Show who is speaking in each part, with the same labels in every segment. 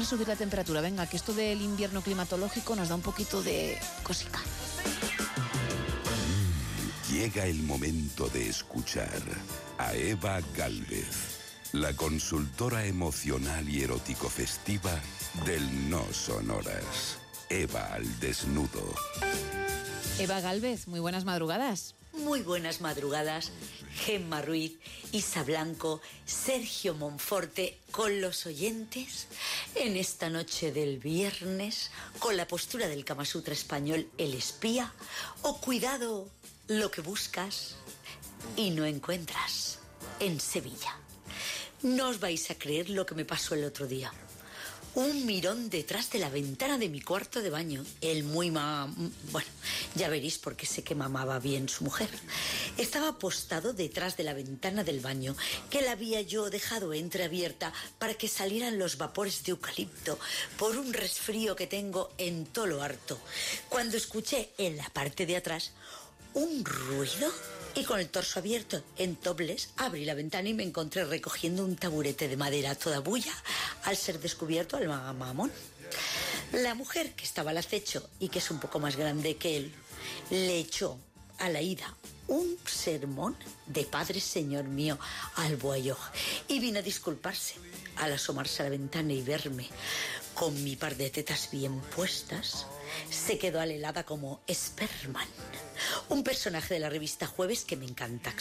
Speaker 1: vamos a subir la temperatura. Venga, que esto del invierno climatológico nos da un poquito de cosica.
Speaker 2: Llega el momento de escuchar a Eva Galvez, la consultora emocional y erótico festiva del No Sonoras. Eva al desnudo.
Speaker 1: Eva Galvez, muy buenas madrugadas.
Speaker 3: Muy buenas madrugadas, Gemma Ruiz, Isa Blanco, Sergio Monforte, con los oyentes en esta noche del viernes, con la postura del Kama Sutra español El Espía, o cuidado, lo que buscas y no encuentras en Sevilla. No os vais a creer lo que me pasó el otro día. Un mirón detrás de la ventana de mi cuarto de baño. El muy ma... Bueno, ya veréis porque sé que mamaba bien su mujer. Estaba apostado detrás de la ventana del baño, que la había yo dejado entreabierta para que salieran los vapores de eucalipto por un resfrío que tengo en todo lo harto. Cuando escuché en la parte de atrás un ruido y con el torso abierto en tobles abrí la ventana y me encontré recogiendo un taburete de madera toda bulla al ser descubierto al mamón. La mujer que estaba al acecho y que es un poco más grande que él le echó a la ida un sermón de Padre Señor mío al bueyo y vino a disculparse al asomarse a la ventana y verme con mi par de tetas bien puestas, se quedó alelada como Sperman, un personaje de la revista Jueves que me encanta.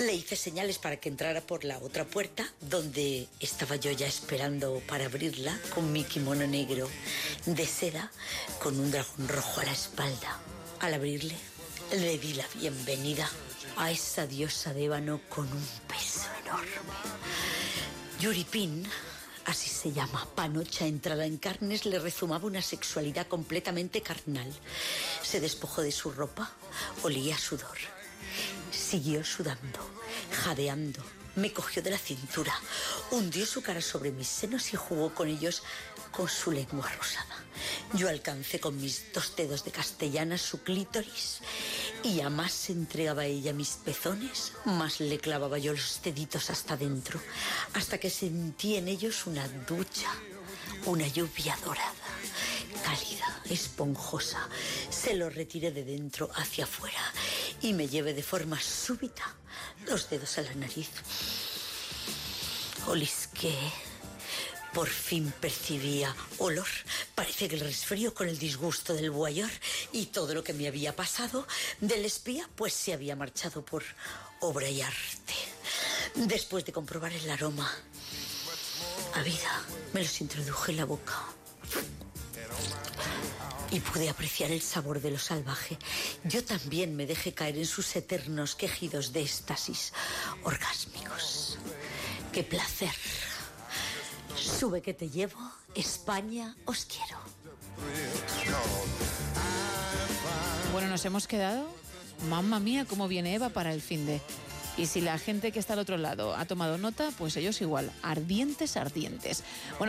Speaker 3: Le hice señales para que entrara por la otra puerta, donde estaba yo ya esperando para abrirla con mi kimono negro de seda con un dragón rojo a la espalda. Al abrirle, le di la bienvenida a esa diosa de ébano con un peso enorme. Yuripin, así se llama, panocha entrada en carnes, le rezumaba una sexualidad completamente carnal. Se despojó de su ropa, olía a sudor. Siguió sudando, jadeando. Me cogió de la cintura, hundió su cara sobre mis senos y jugó con ellos con su lengua rosada. Yo alcancé con mis dos dedos de castellana su clítoris y a más se entregaba ella mis pezones, más le clavaba yo los deditos hasta dentro, hasta que sentí en ellos una ducha, una lluvia dorada, cálida, esponjosa. Se lo retiré de dentro hacia afuera y me llevé de forma súbita los dedos a la nariz. Olisqué. Por fin percibía olor. Parece que el resfrío con el disgusto del guayor y todo lo que me había pasado del espía, pues se había marchado por obra y arte. Después de comprobar el aroma a vida, me los introduje en la boca y pude apreciar el sabor de lo salvaje. Yo también me dejé caer en sus eternos quejidos de éxtasis orgásmicos. ¡Qué placer! Sube que te llevo, España os quiero.
Speaker 1: Bueno, nos hemos quedado. Mamma mía, cómo viene Eva para el fin de. Y si la gente que está al otro lado ha tomado nota, pues ellos igual, ardientes, ardientes. Bueno,